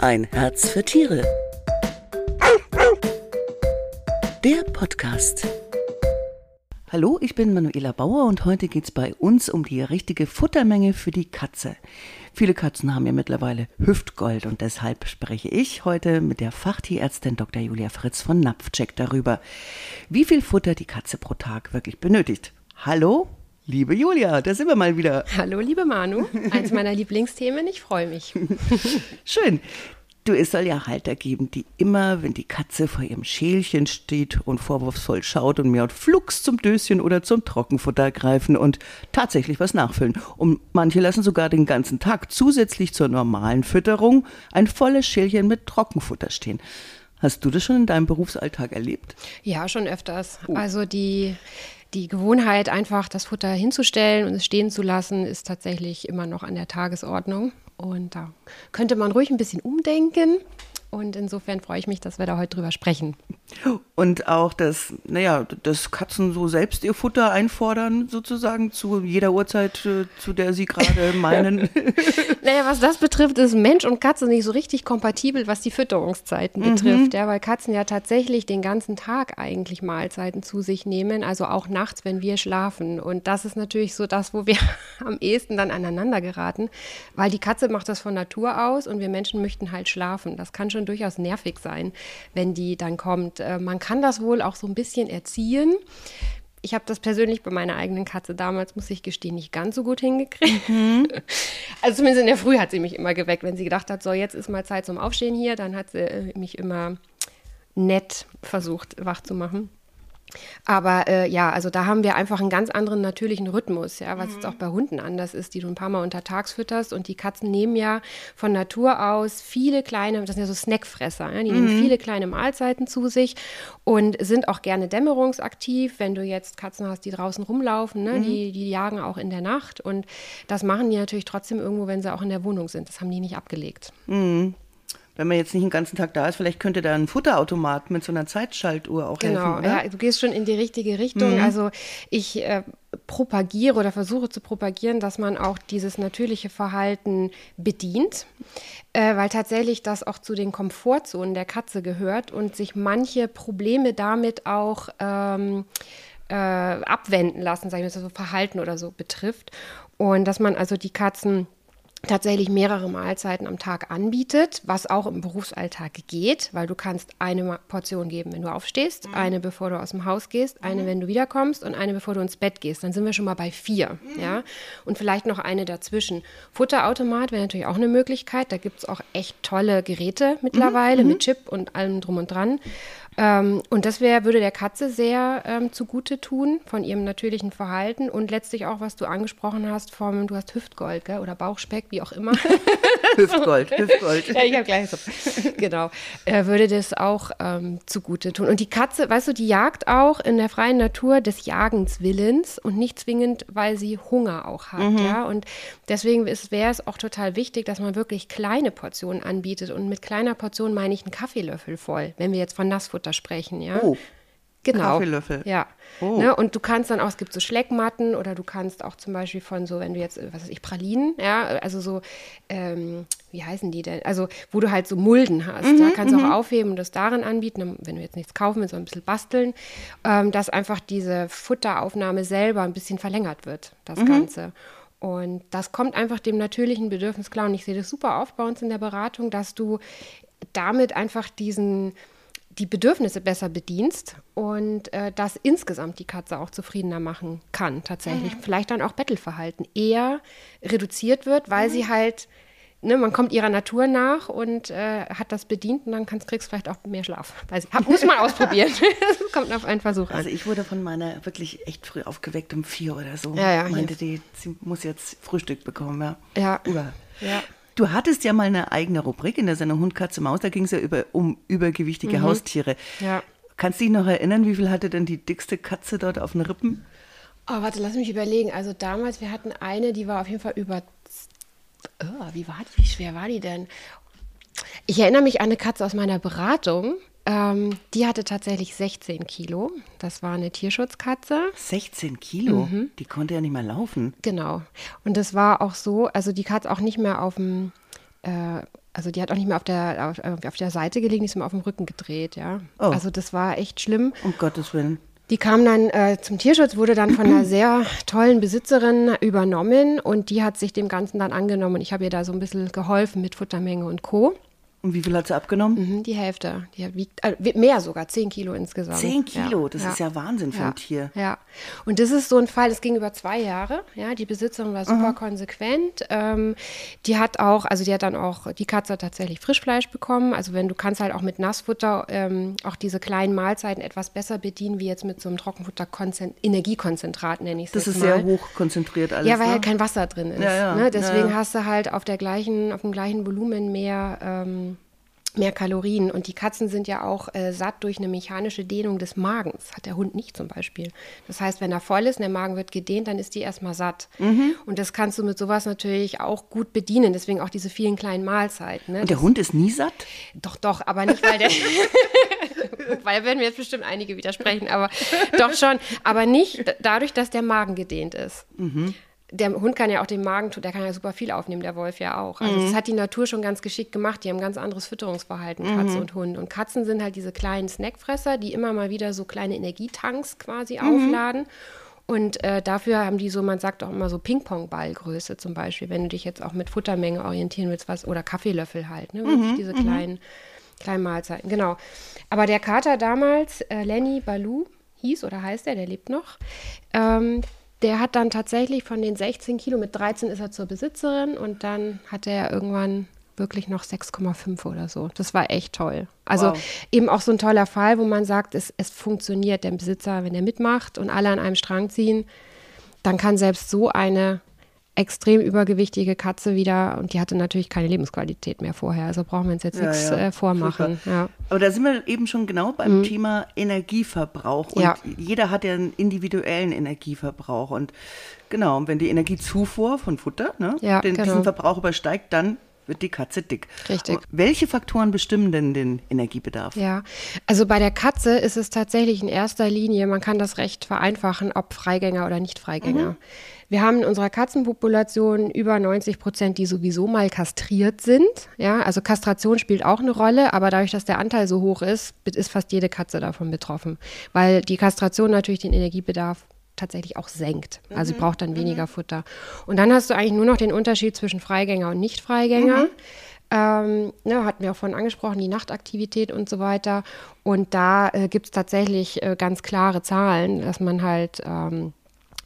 Ein Herz für Tiere. Der Podcast. Hallo, ich bin Manuela Bauer und heute geht es bei uns um die richtige Futtermenge für die Katze. Viele Katzen haben ja mittlerweile Hüftgold und deshalb spreche ich heute mit der Fachtierärztin Dr. Julia Fritz von Napfcheck darüber, wie viel Futter die Katze pro Tag wirklich benötigt. Hallo, liebe Julia, da sind wir mal wieder. Hallo, liebe Manu. Eins meiner Lieblingsthemen, ich freue mich. Schön. Du, es soll ja Halter geben, die immer, wenn die Katze vor ihrem Schälchen steht und vorwurfsvoll schaut und miaut, flugs zum Döschen oder zum Trockenfutter greifen und tatsächlich was nachfüllen. Und manche lassen sogar den ganzen Tag zusätzlich zur normalen Fütterung ein volles Schälchen mit Trockenfutter stehen. Hast du das schon in deinem Berufsalltag erlebt? Ja, schon öfters. Oh. Also die die Gewohnheit, einfach das Futter hinzustellen und es stehen zu lassen, ist tatsächlich immer noch an der Tagesordnung. Und da könnte man ruhig ein bisschen umdenken. Und insofern freue ich mich, dass wir da heute drüber sprechen. Und auch, dass, naja, dass Katzen so selbst ihr Futter einfordern, sozusagen zu jeder Uhrzeit, äh, zu der sie gerade meinen. naja, was das betrifft, ist Mensch und Katze nicht so richtig kompatibel, was die Fütterungszeiten mhm. betrifft. Ja, weil Katzen ja tatsächlich den ganzen Tag eigentlich Mahlzeiten zu sich nehmen, also auch nachts, wenn wir schlafen. Und das ist natürlich so das, wo wir am ehesten dann aneinander geraten, weil die Katze macht das von Natur aus und wir Menschen möchten halt schlafen. Das kann schon durchaus nervig sein, wenn die dann kommt. Äh, man kann das wohl auch so ein bisschen erziehen. Ich habe das persönlich bei meiner eigenen Katze damals, muss ich gestehen, nicht ganz so gut hingekriegt. Mhm. Also zumindest in der Früh hat sie mich immer geweckt. Wenn sie gedacht hat, so jetzt ist mal Zeit zum Aufstehen hier, dann hat sie äh, mich immer nett versucht, wach zu machen. Aber äh, ja, also da haben wir einfach einen ganz anderen natürlichen Rhythmus, ja, was mhm. jetzt auch bei Hunden anders ist, die du ein paar Mal untertags fütterst. Und die Katzen nehmen ja von Natur aus viele kleine, das sind ja so Snackfresser, ja, die mhm. nehmen viele kleine Mahlzeiten zu sich und sind auch gerne dämmerungsaktiv. Wenn du jetzt Katzen hast, die draußen rumlaufen, ne, mhm. die, die jagen auch in der Nacht. Und das machen die natürlich trotzdem irgendwo, wenn sie auch in der Wohnung sind. Das haben die nicht abgelegt. Wenn man jetzt nicht den ganzen Tag da ist, vielleicht könnte da ein Futterautomat mit so einer Zeitschaltuhr auch genau, helfen. Genau, ja, du gehst schon in die richtige Richtung. Mhm. Also ich äh, propagiere oder versuche zu propagieren, dass man auch dieses natürliche Verhalten bedient, äh, weil tatsächlich das auch zu den Komfortzonen der Katze gehört und sich manche Probleme damit auch ähm, äh, abwenden lassen, sagen wir, was so Verhalten oder so betrifft. Und dass man also die Katzen tatsächlich mehrere Mahlzeiten am Tag anbietet, was auch im Berufsalltag geht, weil du kannst eine Portion geben, wenn du aufstehst, mhm. eine bevor du aus dem Haus gehst, eine, mhm. wenn du wiederkommst und eine, bevor du ins Bett gehst. Dann sind wir schon mal bei vier, mhm. ja, und vielleicht noch eine dazwischen. Futterautomat wäre natürlich auch eine Möglichkeit. Da gibt es auch echt tolle Geräte mittlerweile mhm. mit Chip und allem drum und dran. Ähm, und das wär, würde der Katze sehr ähm, zugute tun von ihrem natürlichen Verhalten und letztlich auch, was du angesprochen hast, vom, du hast Hüftgold gell? oder Bauchspeck, wie auch immer. Hüftgold, Hüftgold. ja, ich habe gleich so. Genau. Äh, würde das auch ähm, zugute tun. Und die Katze, weißt du, die jagt auch in der freien Natur des Jagens Willens und nicht zwingend, weil sie Hunger auch hat. Mhm. Ja? Und deswegen wäre es auch total wichtig, dass man wirklich kleine Portionen anbietet. Und mit kleiner Portion meine ich einen Kaffeelöffel voll, wenn wir jetzt von Nassfutter Futter sprechen, ja. Oh. Genau. Kaffeelöffel. Ja. Oh. Ne? Und du kannst dann auch, es gibt so Schleckmatten oder du kannst auch zum Beispiel von so, wenn du jetzt, was weiß ich, Pralinen, ja, also so, ähm, wie heißen die denn? Also, wo du halt so Mulden hast. Mhm, da kannst du auch mhm. aufheben und das darin anbieten, wenn du jetzt nichts kaufen willst, sondern ein bisschen basteln, ähm, dass einfach diese Futteraufnahme selber ein bisschen verlängert wird, das mhm. Ganze. Und das kommt einfach dem natürlichen Bedürfnis klar. Und ich sehe das super auf bei uns in der Beratung, dass du damit einfach diesen, die Bedürfnisse besser bedienst und äh, das insgesamt die Katze auch zufriedener machen kann, tatsächlich. Mhm. Vielleicht dann auch Bettelverhalten eher reduziert wird, weil mhm. sie halt, ne, man kommt ihrer Natur nach und äh, hat das bedient und dann kannst, kriegst du vielleicht auch mehr Schlaf. Weiß ich. muss mal ausprobieren. das kommt auf einen Versuch an. Also ich wurde von meiner wirklich echt früh aufgeweckt um vier oder so. Ja, ja, Meinte die, sie muss jetzt Frühstück bekommen, ja. Ja. Über. Ja. Du hattest ja mal eine eigene Rubrik in der Sendung Hund, Katze, Maus, da ging es ja über, um übergewichtige mhm. Haustiere. Ja. Kannst du dich noch erinnern, wie viel hatte denn die dickste Katze dort auf den Rippen? Oh, warte, lass mich überlegen. Also damals, wir hatten eine, die war auf jeden Fall über. Oh, wie war die? Wie schwer war die denn? Ich erinnere mich an eine Katze aus meiner Beratung. Ähm, die hatte tatsächlich 16 Kilo. Das war eine Tierschutzkatze. 16 Kilo? Mhm. Die konnte ja nicht mehr laufen. Genau. Und das war auch so, also die Katze auch nicht mehr auf dem, äh, also die hat auch nicht mehr auf der, auf, auf der Seite gelegen, die ist immer auf dem Rücken gedreht, ja. Oh. Also das war echt schlimm. Um Gottes Willen. Die kam dann äh, zum Tierschutz, wurde dann von einer sehr tollen Besitzerin übernommen und die hat sich dem Ganzen dann angenommen. Ich habe ihr da so ein bisschen geholfen mit Futtermenge und Co. Und wie viel hat sie abgenommen? Mhm, die Hälfte. Die wiegt äh, mehr sogar, 10 Kilo insgesamt. 10 Kilo, Ja, das ja. ist ja Wahnsinn für ja, ein Tier. Ja, und das ist so ein Fall, das ging über zwei Jahre. Ja, die Besitzerin war super konsequent. Ähm, die hat auch, also die hat dann auch, die Katze hat tatsächlich Frischfleisch bekommen. Also wenn du kannst halt auch mit Nassfutter ähm, auch diese kleinen Mahlzeiten etwas besser bedienen, wie jetzt mit so einem Trockenfutter Energiekonzentrat, nenne ich es Das ist mal. sehr hoch konzentriert alles. Ja, weil ne? halt kein Wasser drin ist. Ne? Deswegen hast du halt auf der gleichen, auf dem gleichen Volumen mehr, ähm, mehr Kalorien. Und die Katzen sind ja auch äh, satt durch eine mechanische Dehnung des Magens. Hat der Hund nicht zum Beispiel. Das heißt, wenn er voll ist und der Magen wird gedehnt, dann ist die erstmal satt. Mhm. Und das kannst du mit sowas natürlich auch gut bedienen. Deswegen auch diese vielen kleinen Mahlzeiten. Ne? Und der Hund ist nie satt? Doch, doch, aber nicht, weil der. weil werden mir jetzt bestimmt einige widersprechen, aber doch schon. Aber nicht dadurch, dass der Magen gedehnt ist. Der Hund kann ja auch den Magen, der kann ja super viel aufnehmen, der Wolf ja auch. Also das hat die Natur schon ganz geschickt gemacht. Die haben ganz anderes Fütterungsverhalten, Katze und Hund. Und Katzen sind halt diese kleinen Snackfresser, die immer mal wieder so kleine Energietanks quasi aufladen. Und äh, dafür haben die so, man sagt auch immer so Ping-Pong-Ballgröße zum Beispiel, wenn du dich jetzt auch mit Futtermenge orientieren willst, was, oder Kaffeelöffel halt, ne? Wirklich diese kleinen, kleinen Mahlzeiten, genau. Aber der Kater damals, äh, Lenny Balou hieß oder heißt er, der lebt noch, ähm, der hat dann tatsächlich von den 16 Kilo, mit 13 ist er zur Besitzerin und dann hatte er irgendwann wirklich noch 6,5 oder so. Das war echt toll. Also Wow. eben auch so ein toller Fall, wo man sagt, es, es funktioniert. Der Besitzer, wenn er mitmacht und alle an einem Strang ziehen, dann kann selbst so eine extrem übergewichtige Katze wieder, und die hatte natürlich keine Lebensqualität mehr vorher, also brauchen wir uns jetzt Ja, nichts ja. äh, vormachen. Ja. Aber da sind wir eben schon genau beim Thema Energieverbrauch. Und Mhm. Jeder hat ja einen individuellen Energieverbrauch. Und genau, und wenn die Energiezufuhr von Futter ne, den, genau. diesen Verbrauch übersteigt, dann wird die Katze dick. Richtig. Welche Faktoren bestimmen denn den Energiebedarf? Ja, also bei der Katze ist es tatsächlich in erster Linie, man kann das recht vereinfachen, ob Freigänger oder Nicht-Freigänger. Wir haben in unserer Katzenpopulation über 90 Prozent, die sowieso mal kastriert sind. Ja, also Kastration spielt auch eine Rolle, aber dadurch, dass der Anteil so hoch ist, ist fast jede Katze davon betroffen, weil die Kastration natürlich den Energiebedarf tatsächlich auch senkt. Also sie braucht dann weniger Futter. Und dann hast du eigentlich nur noch den Unterschied zwischen Freigänger und Nicht-Freigänger. Ähm, ne, hatten wir auch vorhin angesprochen, die Nachtaktivität und so weiter. Und da äh, gibt es tatsächlich äh, ganz klare Zahlen, dass man halt ähm,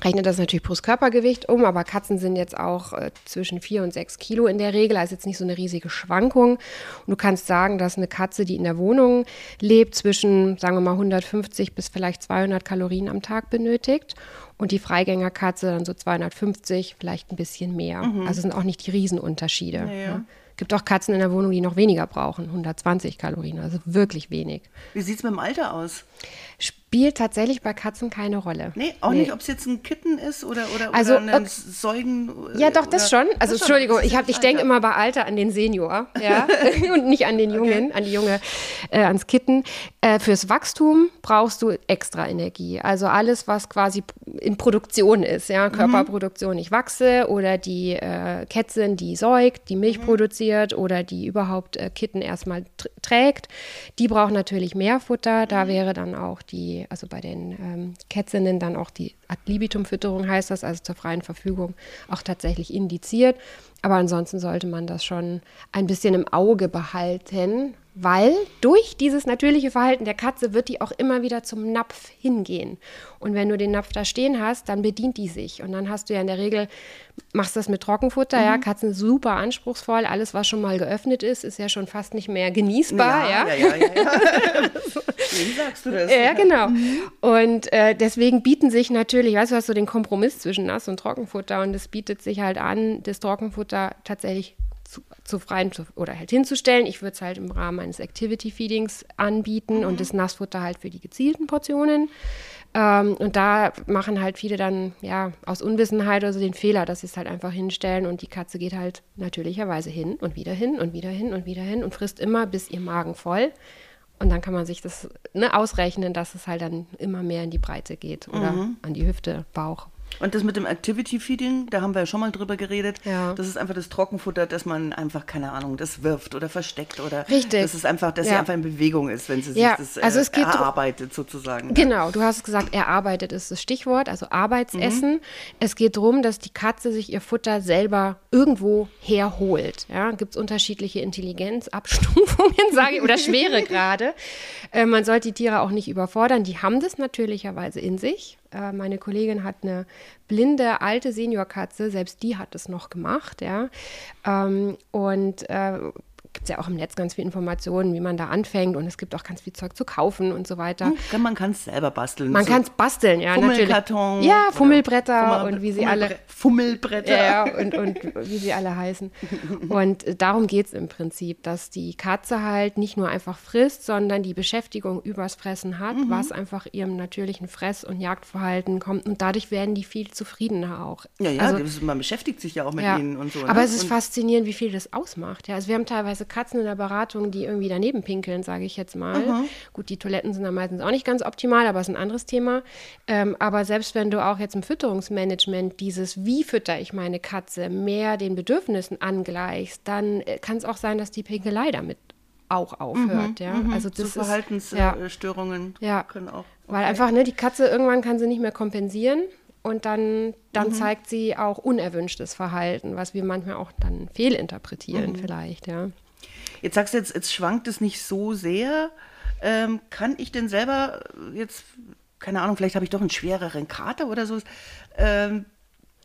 rechnet das natürlich plus Körpergewicht um, aber Katzen sind jetzt auch äh, zwischen vier und sechs Kilo in der Regel, also jetzt nicht so eine riesige Schwankung. Und du kannst sagen, dass eine Katze, die in der Wohnung lebt, zwischen, sagen wir mal, 150 bis vielleicht 200 Kalorien am Tag benötigt. Und die Freigängerkatze dann so 250, vielleicht ein bisschen mehr. Also sind auch nicht die Riesenunterschiede. Ne? Gibt auch Katzen in der Wohnung, die noch weniger brauchen, 120 Kalorien, also wirklich wenig. Wie sieht es mit dem Alter aus? Spielt tatsächlich bei Katzen keine Rolle. Nee, auch nicht, ob es jetzt ein Kitten ist oder, oder, Also, oder ein äh, Säugen. Ja, doch, das schon. Also Das Entschuldigung, ich, hab- ich denke immer bei Alter an den Senior, ja, und nicht an den Jungen, an die Junge, äh, ans Kitten. Äh, fürs Wachstum brauchst du extra Energie. Also alles, was quasi in Produktion ist, ja, Körperproduktion. Ich wachse oder die äh, Kätzin, die säugt, die Milch produziert oder die überhaupt äh, Kitten erstmal tr trägt, die brauchen natürlich mehr Futter. Da wäre dann auch die, also bei den ähm, Kätzinnen dann auch die Ad libitum-Fütterung heißt das, also zur freien Verfügung, auch tatsächlich indiziert. Aber ansonsten sollte man das schon ein bisschen im Auge behalten, weil durch dieses natürliche Verhalten der Katze wird die auch immer wieder zum Napf hingehen. Und wenn du den Napf da stehen hast, dann bedient die sich. Und dann hast du ja in der Regel, machst das mit Trockenfutter, ja, Katzen super anspruchsvoll. Alles, was schon mal geöffnet ist, ist ja schon fast nicht mehr genießbar, ja. Ja, ja, ja. ja. Wem sagst du das? Ja, genau. Und äh, deswegen bieten sich natürlich, weißt du, hast so den Kompromiss zwischen Nass- und Trockenfutter und es bietet sich halt an, das Trockenfutter tatsächlich zu, zu freien zu, oder halt hinzustellen. Ich würde es halt im Rahmen eines Activity Feedings anbieten und das Nassfutter halt für die gezielten Portionen. Ähm, und da machen halt viele dann ja aus Unwissenheit oder so den Fehler, dass sie es halt einfach hinstellen und die Katze geht halt natürlicherweise hin und wieder hin und wieder hin und wieder hin und frisst immer bis ihr Magen voll. Und dann kann man sich das ne, ausrechnen, dass es halt dann immer mehr in die Breite geht oder an die Hüfte, Bauch. Und das mit dem Activity Feeding, da haben wir ja schon mal drüber geredet. Ja. Das ist einfach das Trockenfutter, dass man einfach, keine Ahnung, das wirft oder versteckt oder. Richtig. Das ist einfach, dass sie Ja. einfach in Bewegung ist, wenn sie Ja, sich das also äh, es geht erarbeitet sozusagen. Genau, du hast gesagt, erarbeitet ist das Stichwort, also Arbeitsessen. Mhm. Es geht darum, dass die Katze sich ihr Futter selber irgendwo herholt. Ja, gibt es unterschiedliche Intelligenzabstufungen, sage ich, oder Schweregrade. Äh, man sollte die Tiere auch nicht überfordern. Die haben das natürlicherweise in sich. Äh, meine Kollegin hat eine blinde alte Seniorkatze, selbst die hat es noch gemacht, ja. Ähm, und äh, gibt es ja auch im Netz ganz viele Informationen, wie man da anfängt und es gibt auch ganz viel Zeug zu kaufen und so weiter. Hm, Man kann es selber basteln. Man So kann es basteln, ja, natürlich. Fummelkarton. Ja, oder Fummelbretter Fummel- und wie sie alle. Fummelbretter. Ja, ja, und, und wie sie alle heißen. Und äh, darum geht es im Prinzip, dass die Katze halt nicht nur einfach frisst, sondern die Beschäftigung übers Fressen hat, Mhm. was einfach ihrem natürlichen Fress- und Jagdverhalten kommt. Und dadurch werden die viel zufriedener auch. Ja, ja, Also, man beschäftigt sich ja auch mit ja. ihnen und so. Aber ne? es ist und, faszinierend, wie viel das ausmacht. Ja, also wir haben teilweise Katzen in der Beratung, die irgendwie daneben pinkeln, sage ich jetzt mal. Mhm. Gut, die Toiletten sind da meistens auch nicht ganz optimal, aber es ist ein anderes Thema. Ähm, aber selbst wenn du auch jetzt im Fütterungsmanagement dieses, wie fütter ich meine Katze, mehr den Bedürfnissen angleichst, dann äh, kann es auch sein, dass die Pinkelei damit auch aufhört. ja, also zu das ja. Verhaltensstörungen Ja. können auch. Weil einfach, ne, die Katze irgendwann kann sie nicht mehr kompensieren und dann, dann Mhm. zeigt sie auch unerwünschtes Verhalten, was wir manchmal auch dann Mhm. fehlinterpretieren vielleicht, ja. Jetzt sagst du jetzt, jetzt schwankt es nicht so sehr. Ähm, kann ich denn selber jetzt, keine Ahnung, vielleicht habe ich doch einen schwereren Kater oder so, ähm,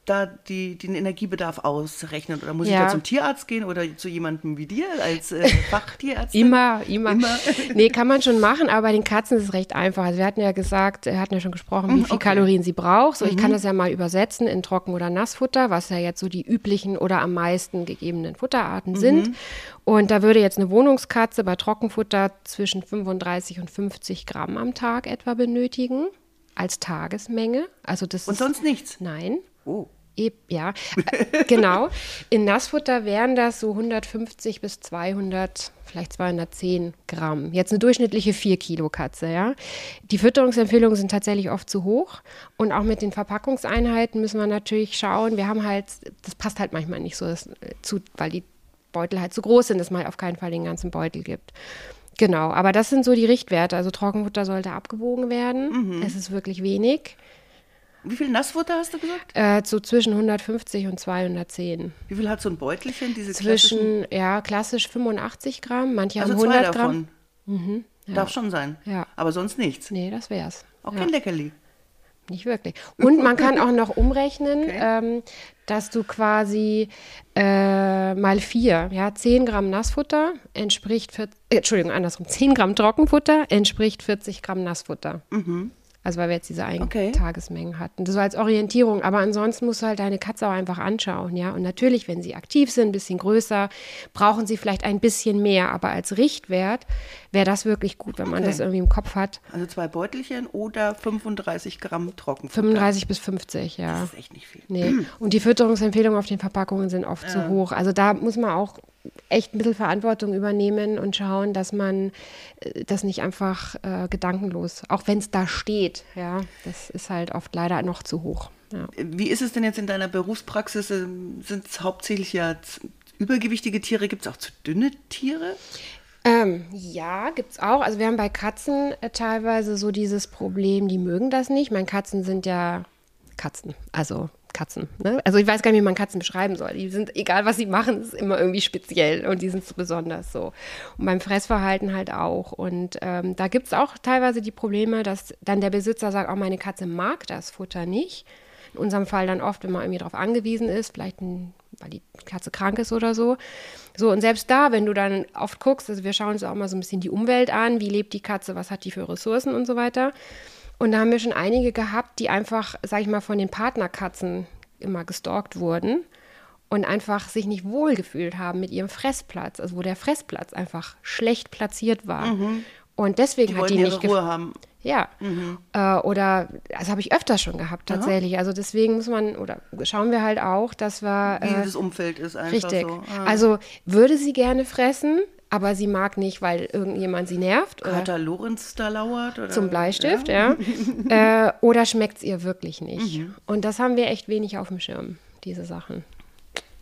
da die, den Energiebedarf ausrechnen? Oder muss ich Ja. da zum Tierarzt gehen oder zu jemandem wie dir als äh, Fachtierärztin? Immer, immer, Immer. Nee, kann man schon machen, aber bei den Katzen ist es recht einfach. Also wir hatten ja gesagt, wir hatten ja schon gesprochen, wie viel okay. Mhm. Kalorien sie braucht. So, ich kann das ja mal übersetzen in Trocken- oder Nassfutter, was ja jetzt so die üblichen oder am meisten gegebenen Futterarten Mhm. sind. Und da würde jetzt eine Wohnungskatze bei Trockenfutter zwischen 35 und 50 Gramm am Tag etwa benötigen als Tagesmenge. Also das Und ist, sonst nichts? Nein. Oh. E- Ja, äh, genau. In Nassfutter wären das so 150 bis 200, vielleicht 210 Gramm. Jetzt eine durchschnittliche 4 Kilo Katze, ja. Die Fütterungsempfehlungen sind tatsächlich oft zu hoch. Und auch mit den Verpackungseinheiten müssen wir natürlich schauen. Wir haben halt, das passt halt manchmal nicht so das, äh, zu, weil die Beutel halt zu groß sind, dass man auf keinen Fall den ganzen Beutel gibt. Genau, aber das sind so die Richtwerte. Also Trockenfutter sollte abgewogen werden. Es ist wirklich wenig. Wie viel Nassfutter hast du gesagt? Äh, so zwischen 150 und 210. Wie viel hat so ein Beutelchen? Diese klassischen? Zwischen, ja, klassisch 85 Gramm, manche Also haben zwei 100 davon. Gramm. Darf schon sein. Ja. Aber sonst nichts. Nee, das wär's. Auch ja, kein Leckerli. nicht wirklich. Und man kann auch noch umrechnen, Okay. ähm, dass du quasi äh, mal vier, ja, 10 Gramm Nassfutter entspricht, vier, äh, Entschuldigung, andersrum, 10 Gramm Trockenfutter entspricht 40 Gramm Nassfutter. Also weil wir jetzt diese eigenen Okay. Tagesmengen hatten. Das war als Orientierung, aber ansonsten musst du halt deine Katze auch einfach anschauen, ja. Und natürlich, wenn sie aktiv sind, ein bisschen größer, brauchen sie vielleicht ein bisschen mehr, aber als Richtwert wäre das wirklich gut, wenn man Okay. das irgendwie im Kopf hat. Also zwei Beutelchen oder 35 Gramm Trockenfutter. 35 bis 50, ja. Das ist echt nicht viel. Nee. Und die Fütterungsempfehlungen auf den Verpackungen sind oft zu hoch. Also da muss man auch echt ein bisschen Verantwortung übernehmen und schauen, dass man äh, das nicht einfach äh, gedankenlos, auch wenn es da steht, ja, das ist halt oft leider noch zu hoch. Ja. Wie ist es denn jetzt in deiner Berufspraxis? Sind es hauptsächlich ja übergewichtige Tiere? Gibt es auch zu dünne Tiere? Ähm, ja, gibt's auch. Also wir haben bei Katzen äh, teilweise so dieses Problem, die mögen das nicht. Meine Katzen sind ja Katzen, also Katzen. Ne? Also ich weiß gar nicht, wie man Katzen beschreiben soll. Die sind, egal was sie machen, ist immer irgendwie speziell und die sind so besonders so. Und beim Fressverhalten halt auch. Und ähm, da gibt's auch teilweise die Probleme, dass dann der Besitzer sagt, auch meine Katze mag das Futter nicht. In unserem Fall dann oft, wenn man irgendwie darauf angewiesen ist, vielleicht ein, weil die Katze krank ist oder so. So, und selbst da, wenn du dann oft guckst, also wir schauen uns auch mal so ein bisschen die Umwelt an, wie lebt die Katze, was hat die für Ressourcen und so weiter. Und da haben wir schon einige gehabt, die einfach, sag ich mal, von den Partnerkatzen immer gestalkt wurden und einfach sich nicht wohlgefühlt haben mit ihrem Fressplatz, also wo der Fressplatz einfach schlecht platziert war. Und deswegen Die hat die nicht Ruhe haben. ja. Äh, oder, das habe ich öfters schon gehabt, tatsächlich. Also deswegen muss man, oder schauen wir halt auch, dass wir. Wie Äh, das Umfeld ist einfach richtig. so. Ah. Also würde sie gerne fressen, aber sie mag nicht, weil irgendjemand sie nervt. Oder Kater Lorenz da lauert? Oder? zum Bleistift, ja. äh, oder schmeckt es ihr wirklich nicht? Und das haben wir echt wenig auf dem Schirm, diese Sachen.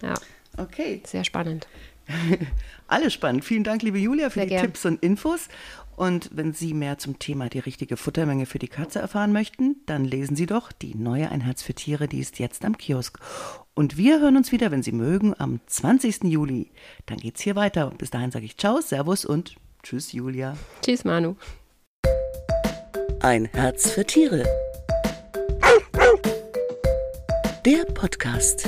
Ja, Okay, sehr spannend. alles spannend. Vielen Dank, liebe Julia, für Sehr die gern. Tipps und Infos. Und wenn Sie mehr zum Thema die richtige Futtermenge für die Katze erfahren möchten, dann lesen Sie doch die neue Ein Herz für Tiere, die ist jetzt am Kiosk. Und wir hören uns wieder, wenn Sie mögen, am 20. Juli. Dann geht's hier weiter. Bis dahin sage ich Ciao, Servus und Tschüss, Julia. Tschüss, Manu. Ein Herz für Tiere. Der Podcast.